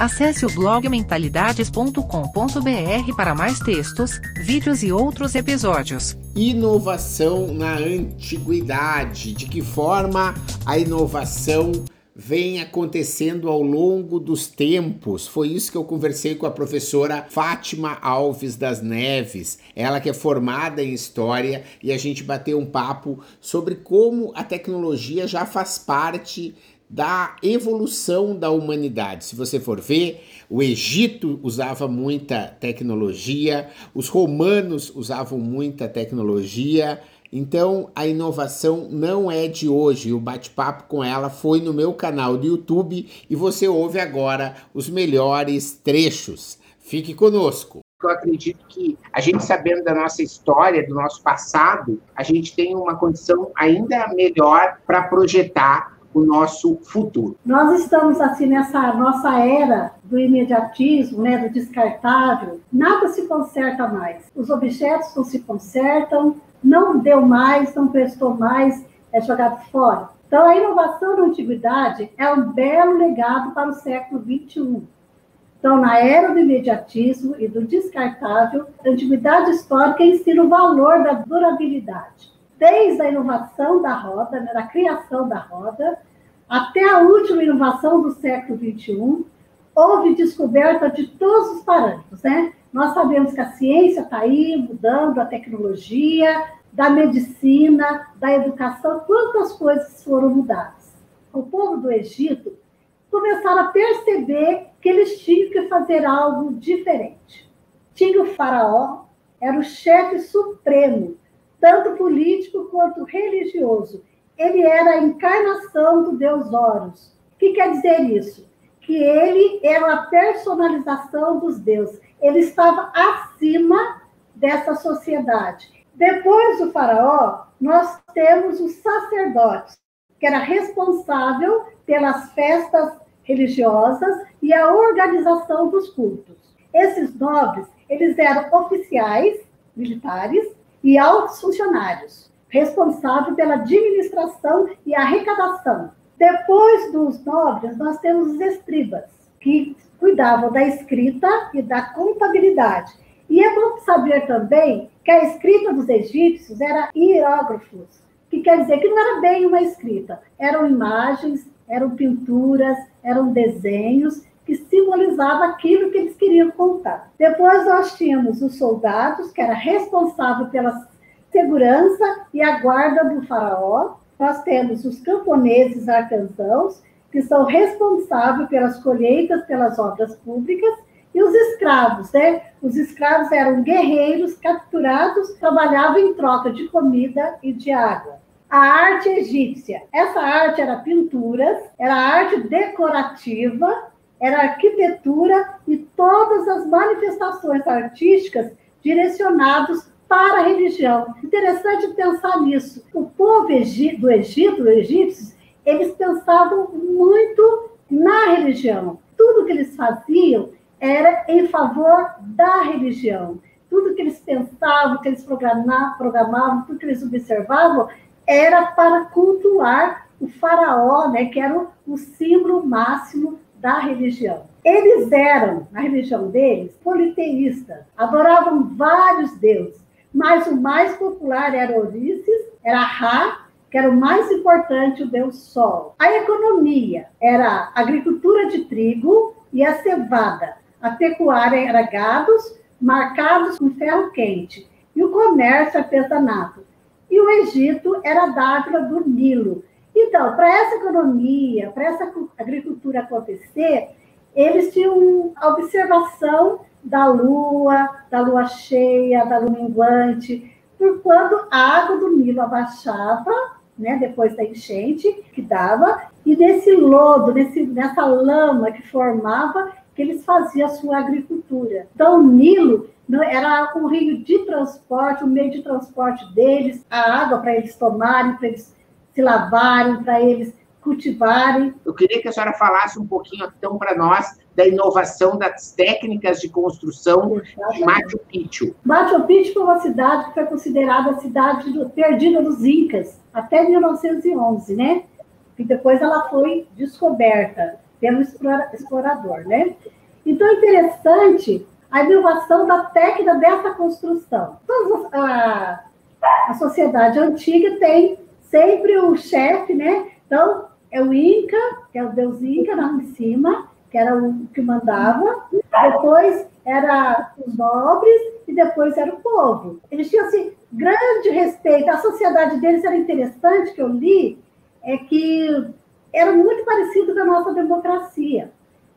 Acesse o blog mentalidades.com.br para mais textos, vídeos e outros episódios. Inovação na antiguidade. De que forma a inovação vem acontecendo ao longo dos tempos? Foi isso que eu conversei com a professora Fátima Alves das Neves, ela que é formada em história, e a gente bateu um papo sobre como a tecnologia já faz parte da evolução da humanidade. Se você for ver, o Egito usava muita tecnologia, os romanos usavam muita tecnologia. Então, a inovação não é de hoje. O bate-papo com ela foi no meu canal do YouTube e você ouve agora os melhores trechos. Fique conosco. Eu acredito que a gente sabendo da nossa história, do nosso passado, a gente tem uma condição ainda melhor para projetar o nosso futuro. Nós estamos assim nessa nossa era do imediatismo, né, do descartável. Nada se conserta mais. Os objetos não se consertam, não deu mais, não prestou mais, é jogado fora. Então, a inovação na antiguidade é um belo legado para o século XXI. Então, na era do imediatismo e do descartável, a antiguidade histórica ensina o valor da durabilidade desde a inovação da roda, né, da criação da roda, até a última inovação do século XXI, houve descoberta de todos os parâmetros, né? Nós sabemos que a ciência está aí mudando, a tecnologia, da medicina, da educação, quantas coisas foram mudadas. O povo do Egito começaram a perceber que eles tinham que fazer algo diferente. Tinha o faraó, era o chefe supremo tanto político quanto religioso. Ele era a encarnação do Deus Horus. O que quer dizer isso? Que ele era a personalização dos deuses. Ele estava acima dessa sociedade. Depois do faraó, nós temos os sacerdotes, que era responsável pelas festas religiosas e a organização dos cultos. Esses nobres, eles eram oficiais militares e altos funcionários, responsável pela administração e arrecadação. Depois dos nobres, nós temos os escribas, que cuidavam da escrita e da contabilidade. E é bom saber também que a escrita dos egípcios era hierógrafos, que quer dizer que não era bem uma escrita, eram imagens, eram pinturas, eram desenhos que simbolizava aquilo que eles queriam contar. Depois nós tínhamos os soldados, que era responsável pela segurança e a guarda do faraó. Nós temos os camponeses artesãos, que são responsáveis pelas colheitas, pelas obras públicas, e os escravos, né? Os escravos eram guerreiros capturados, trabalhavam em troca de comida e de água. A arte egípcia. Essa arte era pinturas, era arte decorativa, era arquitetura e todas as manifestações artísticas direcionadas para a religião. Interessante pensar nisso. O povo do Egito, os egípcios, eles pensavam muito na religião. Tudo que eles faziam era em favor da religião. Tudo que eles pensavam, que eles programavam, tudo que eles observavam, era para cultuar o faraó, né, que era o símbolo máximo da religião. Eles eram, na religião deles, politeístas, adoravam vários deuses, mas o mais popular era Ulisses, era Ra, que era o mais importante, o deus Sol. A economia era agricultura de trigo e a cevada. A pecuária era gados marcados com ferro quente e o comércio artesanato. E o Egito era a dádiva do Nilo, então, para essa economia, para essa agricultura acontecer, eles tinham a observação da lua, da lua cheia, da lua minguante, por quando a água do Nilo abaixava, né, depois da enchente que dava, e nesse lodo, nesse, nessa lama que formava, que eles faziam a sua agricultura. Então, o Nilo era um rio de transporte, um meio de transporte deles, a água para eles tomarem, para eles se lavarem, para eles cultivarem. Eu queria que a senhora falasse um pouquinho, então, para nós, da inovação das técnicas de construção Exatamente. de Machu Picchu. Machu Picchu foi uma cidade que foi considerada a cidade perdida dos Incas, até 1911, né? E depois ela foi descoberta pelo explorador, né? Então, é interessante a inovação da técnica dessa construção. Todas a, a sociedade antiga tem sempre o chefe, né? Então, é o Inca, que é o deus Inca lá em cima, que era o que mandava, depois era os nobres e depois era o povo. Eles tinham assim, grande respeito. A sociedade deles era interessante, que eu li, é que era muito parecido com a nossa democracia,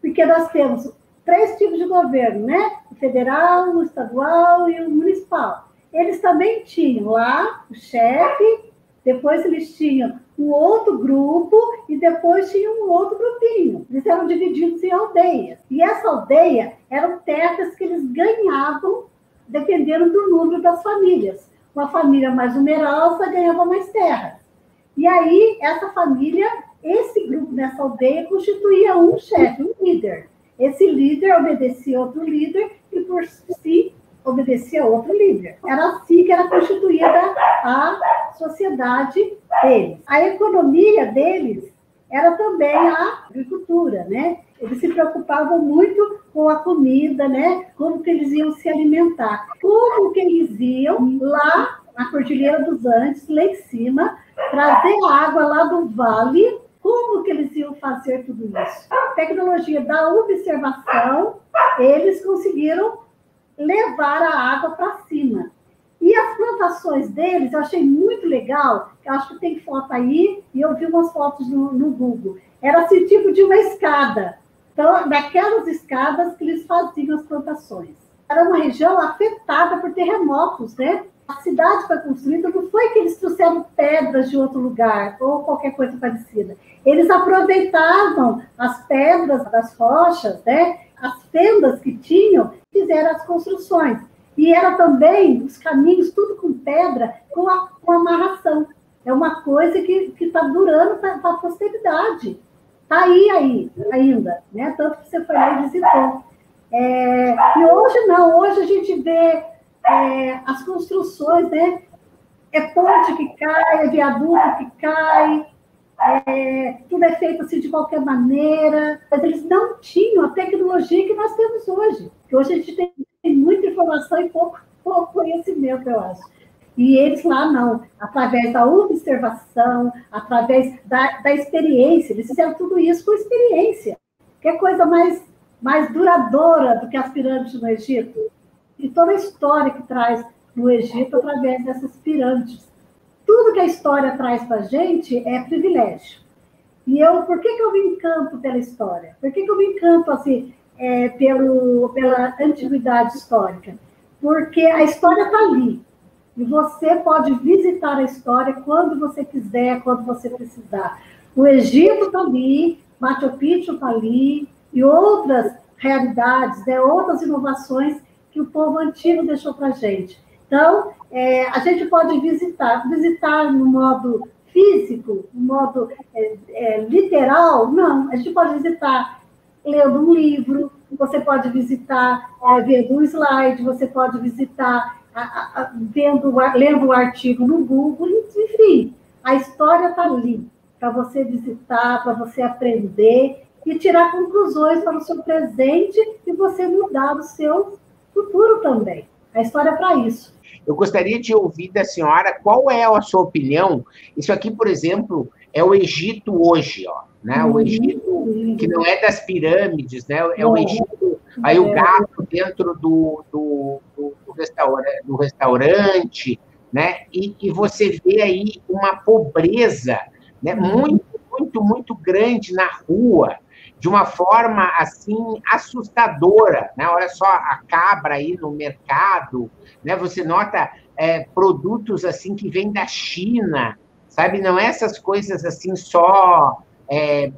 porque nós temos três tipos de governo, né? O federal, o estadual e o municipal. Eles também tinham lá o chefe, depois eles tinham um outro grupo e depois tinha um outro grupinho. Eles eram divididos em aldeias. E essa aldeia eram terras que eles ganhavam dependendo do número das famílias. Uma família mais numerosa ganhava mais terras. E aí, essa família, esse grupo nessa aldeia constituía um chefe, um líder. Esse líder obedecia outro líder e, por si, obedecia outro líder. Era assim que era constituída a sociedade deles. A economia deles era também a agricultura, né? Eles se preocupavam muito com a comida, né? Como que eles iam se alimentar. Como que eles iam lá na Cordilheira dos Andes, lá em cima, trazer água lá do vale como que eles iam fazer tudo isso? Tecnologia da observação, eles conseguiram levar a água para cima. E as plantações deles, eu achei muito legal, eu acho que tem foto aí, e eu vi umas fotos no, no Google. Era assim, tipo de uma escada. Então, daquelas escadas que eles faziam as plantações. Era uma região afetada por terremotos, né? A cidade foi construída, não foi que eles trouxeram pedras de outro lugar ou qualquer coisa parecida. Eles aproveitavam as pedras das rochas, né? as fendas que tinham, fizeram as construções. E era também os caminhos, tudo com pedra, com, a, com amarração. É uma coisa que está durando para a posteridade. Está aí, aí ainda, né? Tanto que você foi lá e visitou. É, e hoje não, hoje a gente vê é, as construções, né? É ponte que cai, é viaduto que cai, é, tudo é feito assim de qualquer maneira, mas eles não tinham a tecnologia que nós temos hoje. Que hoje a gente tem muita informação e pouco, pouco conhecimento, eu acho. E eles lá não, através da observação, através da, da experiência, eles fizeram tudo isso com experiência. Que é coisa mais, mais duradoura do que as pirâmides no Egito? E toda a história que traz no Egito através dessas pirâmides tudo que a história traz para a gente é privilégio. E eu, por que, que eu me encanto pela história? Por que, que eu me encanto assim, é, pelo, pela antiguidade histórica? Porque a história está ali. E você pode visitar a história quando você quiser, quando você precisar. O Egito está ali, Machu Picchu está ali, e outras realidades, né, outras inovações que o povo antigo deixou para a gente. Então, é, a gente pode visitar, visitar no modo físico, no modo é, é, literal, não, a gente pode visitar lendo um livro, você pode visitar é, vendo um slide, você pode visitar a, a, a, vendo, lendo um artigo no Google, enfim, a história está ali para você visitar, para você aprender e tirar conclusões para o seu presente e você mudar o seu futuro também. A história é para isso. Eu gostaria de ouvir da senhora qual é a sua opinião. Isso aqui, por exemplo, é o Egito hoje, ó, né? O uhum. Egito que não é das pirâmides, né? É o uhum. Egito. Aí o é. gato dentro do, do, do, do, restaurante, do restaurante, né? E, e, você vê aí uma pobreza, né? Uhum. Muito, muito, muito grande na rua de uma forma assim assustadora, né? Olha só a cabra aí no mercado, né? Você nota é, produtos assim que vêm da China, sabe? Não é essas coisas assim só é,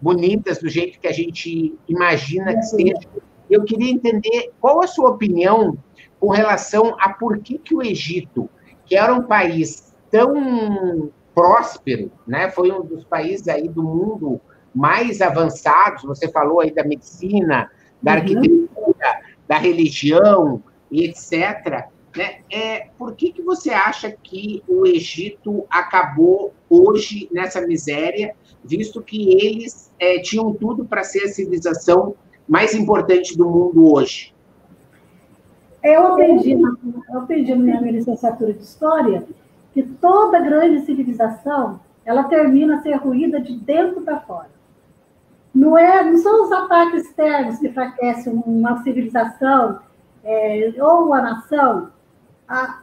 bonitas do jeito que a gente imagina que seja. Eu queria entender qual a sua opinião com relação a por que, que o Egito, que era um país tão próspero, né, foi um dos países aí do mundo mais avançados, você falou aí da medicina, da uhum. arquitetura, da religião etc. Né? É, por que, que você acha que o Egito acabou hoje nessa miséria, visto que eles é, tinham tudo para ser a civilização mais importante do mundo hoje? Eu aprendi, eu aprendi na minha licenciatura de História que toda grande civilização ela termina a ser ruída de dentro para fora. Não, é, não são os ataques externos que enfraquecem uma civilização é, ou uma nação. A,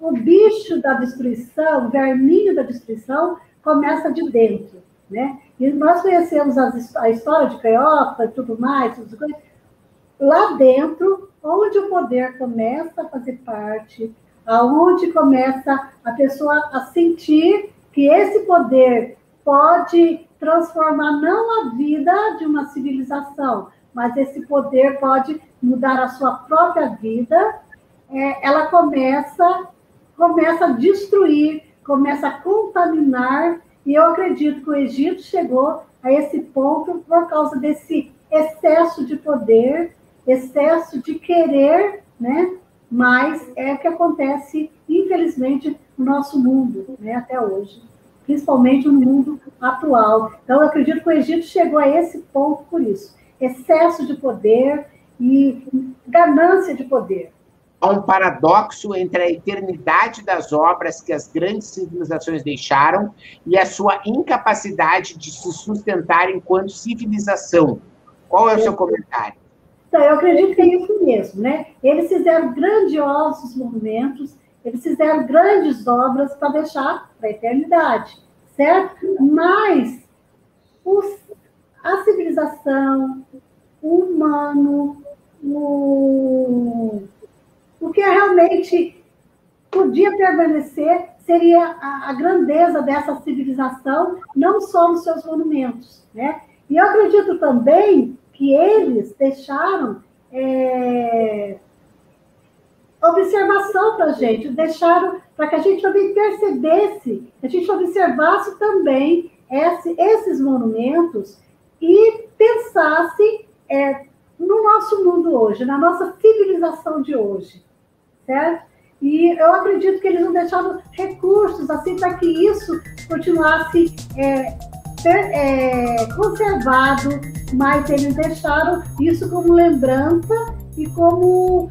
o bicho da destruição, o verminho da destruição, começa de dentro. Né? E nós conhecemos as, a história de Cleópatra e tudo mais, tudo lá dentro, onde o poder começa a fazer parte, aonde começa a pessoa a sentir que esse poder pode transformar não a vida de uma civilização, mas esse poder pode mudar a sua própria vida, é, ela começa, começa a destruir, começa a contaminar, e eu acredito que o Egito chegou a esse ponto por causa desse excesso de poder, excesso de querer, né? Mas é o que acontece, infelizmente, no nosso mundo, né, até hoje principalmente no mundo atual. Então, eu acredito que o Egito chegou a esse ponto por isso: excesso de poder e ganância de poder. Há um paradoxo entre a eternidade das obras que as grandes civilizações deixaram e a sua incapacidade de se sustentar enquanto civilização. Qual é o seu comentário? Então, eu acredito que é isso mesmo, né? Eles fizeram grandiosos monumentos, eles fizeram grandes obras para deixar para a eternidade, certo? Mas os, a civilização, o humano, o, o que realmente podia permanecer seria a, a, grandeza dessa civilização, não só nos seus monumentos, né? E eu acredito também que eles deixaram é, observação para a gente, deixaram para que a gente também percebesse, a gente observasse também esse, esses monumentos e pensasse é, no nosso mundo hoje, na nossa civilização de hoje, certo? E eu acredito que eles não deixaram recursos assim para que isso continuasse é, é, conservado, mas eles deixaram isso como lembrança e como